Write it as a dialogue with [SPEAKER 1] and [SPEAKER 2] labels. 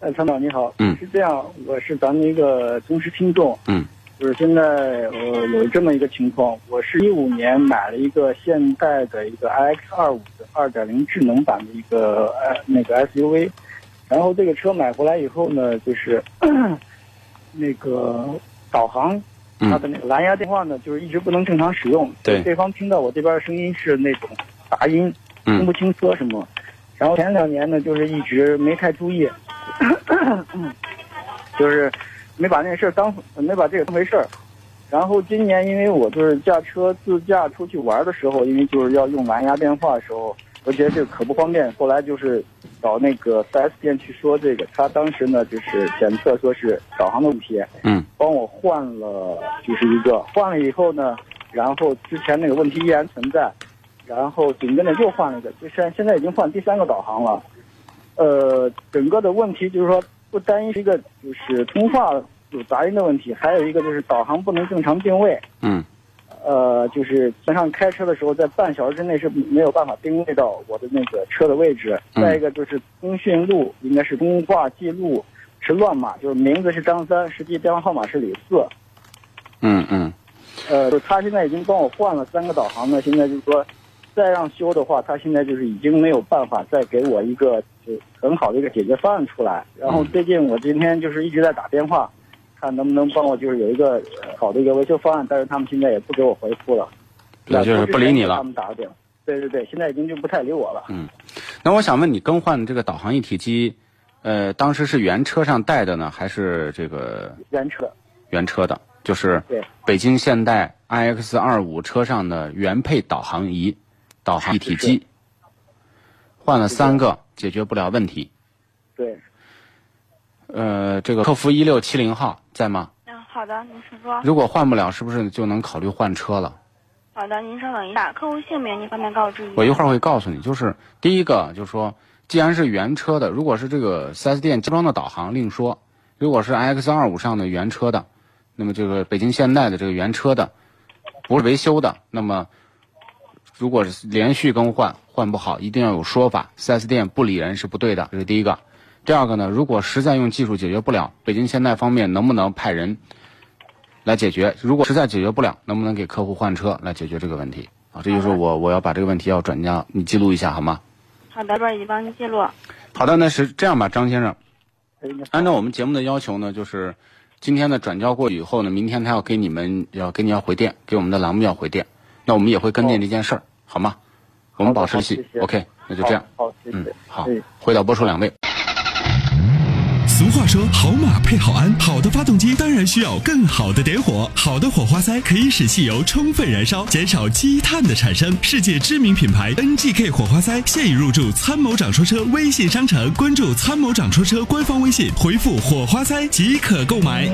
[SPEAKER 1] 呃，参谋你好，
[SPEAKER 2] 嗯
[SPEAKER 1] 是这样，我是咱们一个忠实听众，
[SPEAKER 2] 嗯，
[SPEAKER 1] 就是现在呃有这么一个情况，我是一五年买了一个现代的一个 iX 二五的二点零智能版的一个呃那个 SUV，然后这个车买回来以后呢，就是 那个导航。
[SPEAKER 2] 嗯
[SPEAKER 1] 它的那个蓝牙电话呢，就是一直不能正常使用。
[SPEAKER 2] 对
[SPEAKER 1] 对方听到我这边的声音是那种杂音，
[SPEAKER 2] 嗯
[SPEAKER 1] 听不清说什么。然后前两年呢，就是一直没太注意，就是没把那事儿当没把这个当回事儿。然后今年因为我就是驾车自驾出去玩的时候，因为就是要用蓝牙电话的时候，我觉得这个可不方便。后来就是找那个 4S 店去说这个，他当时呢就是检测说是导航的问题，
[SPEAKER 2] 嗯
[SPEAKER 1] 帮我换了就是一个，换了以后呢，然后之前那个问题依然存在，然后紧跟着又换了一个，就现现在已经换第三个导航了。呃，整个的问题就是说，不单一是一个就是通话有杂音的问题，还有一个就是导航不能正常定位。
[SPEAKER 2] 嗯
[SPEAKER 1] 呃，就是基本上开车的时候，在半小时之内是没有办法定位到我的那个车的位置。
[SPEAKER 2] 嗯
[SPEAKER 1] 再一个就是通讯录应该是通话记录是乱码，就是名字是张三，实际电话号码是李四。
[SPEAKER 2] 嗯嗯
[SPEAKER 1] 呃，就他现在已经帮我换了三个导航了，现在就是说，再让修的话，他现在就是已经没有办法再给我一个就很好的一个解决方案出来。然后最近我今天就是一直在打电话，看能不能帮我就是有一个呃好的一个维修方案，但是他们现在也不给我回复了，
[SPEAKER 2] 那就是不理你了
[SPEAKER 1] 他们打个电话，对对对，现在已经就不太理我了。
[SPEAKER 2] 嗯。那我想问你，更换这个导航一体机，呃，当时是原车上带的呢，还是这个
[SPEAKER 1] 原车，
[SPEAKER 2] 原车的？就是
[SPEAKER 1] 对
[SPEAKER 2] 北京现代 iX 二五车上的原配导航仪、导航一体机，换了三个，解决不了问题。
[SPEAKER 1] 对，
[SPEAKER 2] 呃，这个客服一六七零号在吗？
[SPEAKER 3] 嗯，好的，您请说。
[SPEAKER 2] 如果换不了，是不是就能考虑换车了？
[SPEAKER 3] 好的，您稍等一下，客户姓名您方便告知一下？
[SPEAKER 2] 我一会儿会告诉你。就是第一个，就是说，既然是原车的，如果是这个四 S 店加装的导航另说；如果是 iX 二五上的原车的，那么这个北京现代的这个原车的，不是维修的，那么如果是连续更换换不好，一定要有说法。4S 店不理人是不对的，这是第一个。第二个呢，如果实在用技术解决不了，北京现代方面能不能派人来解决？如果实在解决不了，能不能给客户换车来解决这个问题？啊，这就是我我要把这个问题要转交你记录一下好吗？
[SPEAKER 3] 好的，这边已经帮您记录。
[SPEAKER 2] 好的，那是这样吧，张先生，按照我们节目的要求呢，就是今天呢转交过去以后呢，明天他要给你们要给你要回电，给我们的栏目要回电，那我们也会跟进这件事儿，好吗？我们保持联系，OK，那就这样，
[SPEAKER 1] 好，好谢谢。
[SPEAKER 2] 嗯，好
[SPEAKER 1] 哎，
[SPEAKER 2] 回到播出两位。
[SPEAKER 4] 俗话说，好马配好鞍，好的发动机当然需要更好的点火。好的火花塞可以使汽油充分燃烧，减少积碳的产生。世界知名品牌 NGK 火花塞现已入驻参谋长说车微信商城，关注参谋长说车官方微信，回复火花塞即可购买。